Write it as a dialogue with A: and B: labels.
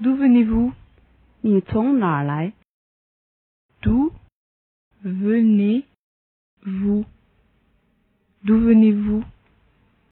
A: D'où venez-vous? D'où venez-vous? D'où venez-vous?